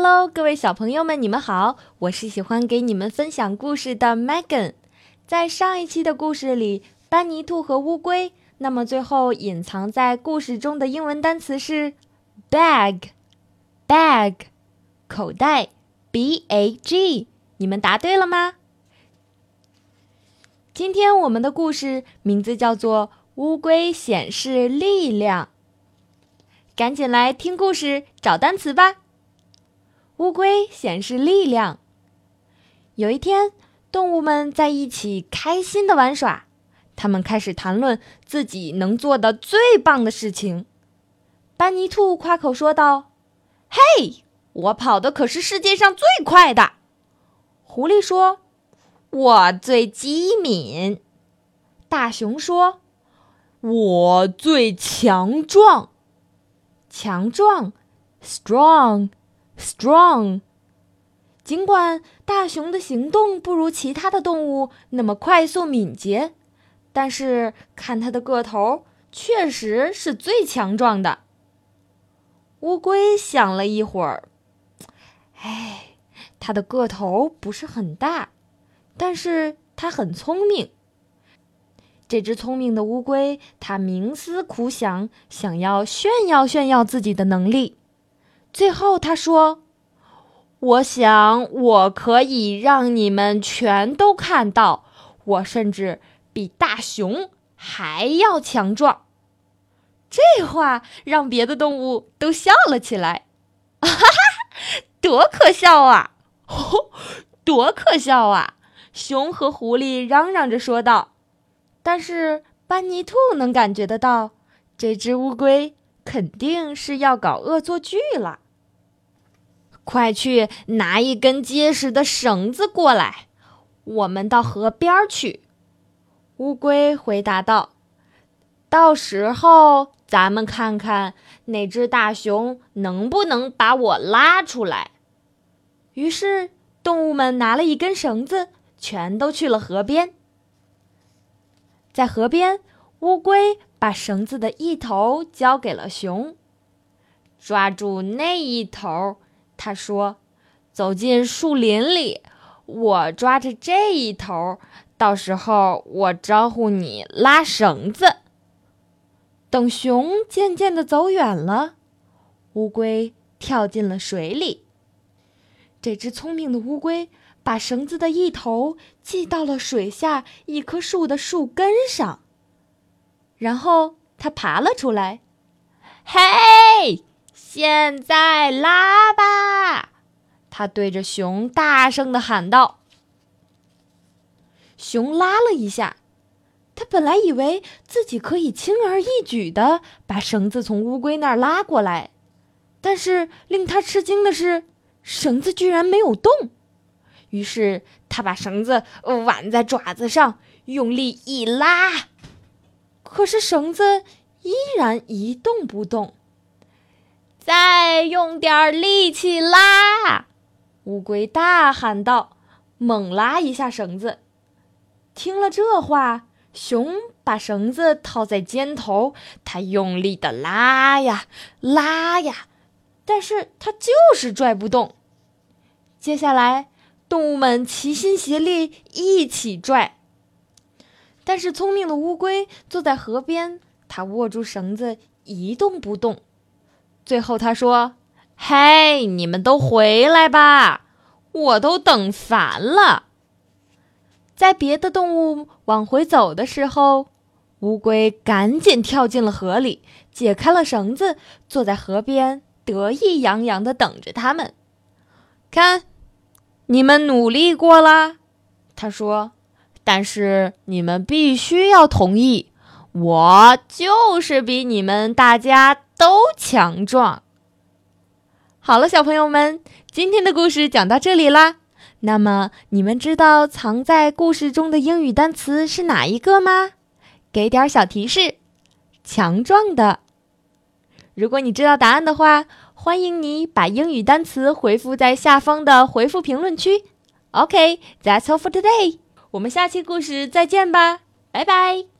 Hello，各位小朋友们，你们好！我是喜欢给你们分享故事的 Megan。在上一期的故事里，班尼兔和乌龟，那么最后隐藏在故事中的英文单词是 bag，bag，口袋，b a g。你们答对了吗？今天我们的故事名字叫做《乌龟显示力量》。赶紧来听故事，找单词吧。乌龟显示力量。有一天，动物们在一起开心的玩耍，他们开始谈论自己能做的最棒的事情。班尼兔夸口说道：“嘿，我跑的可是世界上最快的。”狐狸说：“我最机敏。”大熊说：“我最强壮。”强壮，strong。Strong。尽管大熊的行动不如其他的动物那么快速敏捷，但是看它的个头，确实是最强壮的。乌龟想了一会儿，哎，它的个头不是很大，但是它很聪明。这只聪明的乌龟，它冥思苦想，想要炫耀炫耀自己的能力。最后，他说：“我想，我可以让你们全都看到，我甚至比大熊还要强壮。”这话让别的动物都笑了起来，哈哈，多可笑啊！吼 多可笑啊！熊和狐狸嚷嚷着说道。但是班尼兔能感觉得到，这只乌龟。肯定是要搞恶作剧了！快去拿一根结实的绳子过来，我们到河边去。”乌龟回答道，“到时候咱们看看那只大熊能不能把我拉出来。”于是，动物们拿了一根绳子，全都去了河边。在河边。乌龟把绳子的一头交给了熊，抓住那一头，他说：“走进树林里，我抓着这一头，到时候我招呼你拉绳子。”等熊渐渐的走远了，乌龟跳进了水里。这只聪明的乌龟把绳子的一头系到了水下一棵树的树根上。然后他爬了出来，嘿，现在拉吧！他对着熊大声的喊道。熊拉了一下，他本来以为自己可以轻而易举的把绳子从乌龟那儿拉过来，但是令他吃惊的是，绳子居然没有动。于是他把绳子挽在爪子上，用力一拉。可是绳子依然一动不动。再用点力气拉！乌龟大喊道，猛拉一下绳子。听了这话，熊把绳子套在肩头，它用力的拉呀拉呀，但是它就是拽不动。接下来，动物们齐心协力一起拽。但是聪明的乌龟坐在河边，它握住绳子一动不动。最后他说：“嘿，你们都回来吧，我都等烦了。”在别的动物往回走的时候，乌龟赶紧跳进了河里，解开了绳子，坐在河边得意洋洋地等着他们。看，你们努力过啦，他说。但是你们必须要同意，我就是比你们大家都强壮。好了，小朋友们，今天的故事讲到这里啦。那么你们知道藏在故事中的英语单词是哪一个吗？给点小提示，强壮的。如果你知道答案的话，欢迎你把英语单词回复在下方的回复评论区。OK，that's all for today。我们下期故事再见吧，拜拜。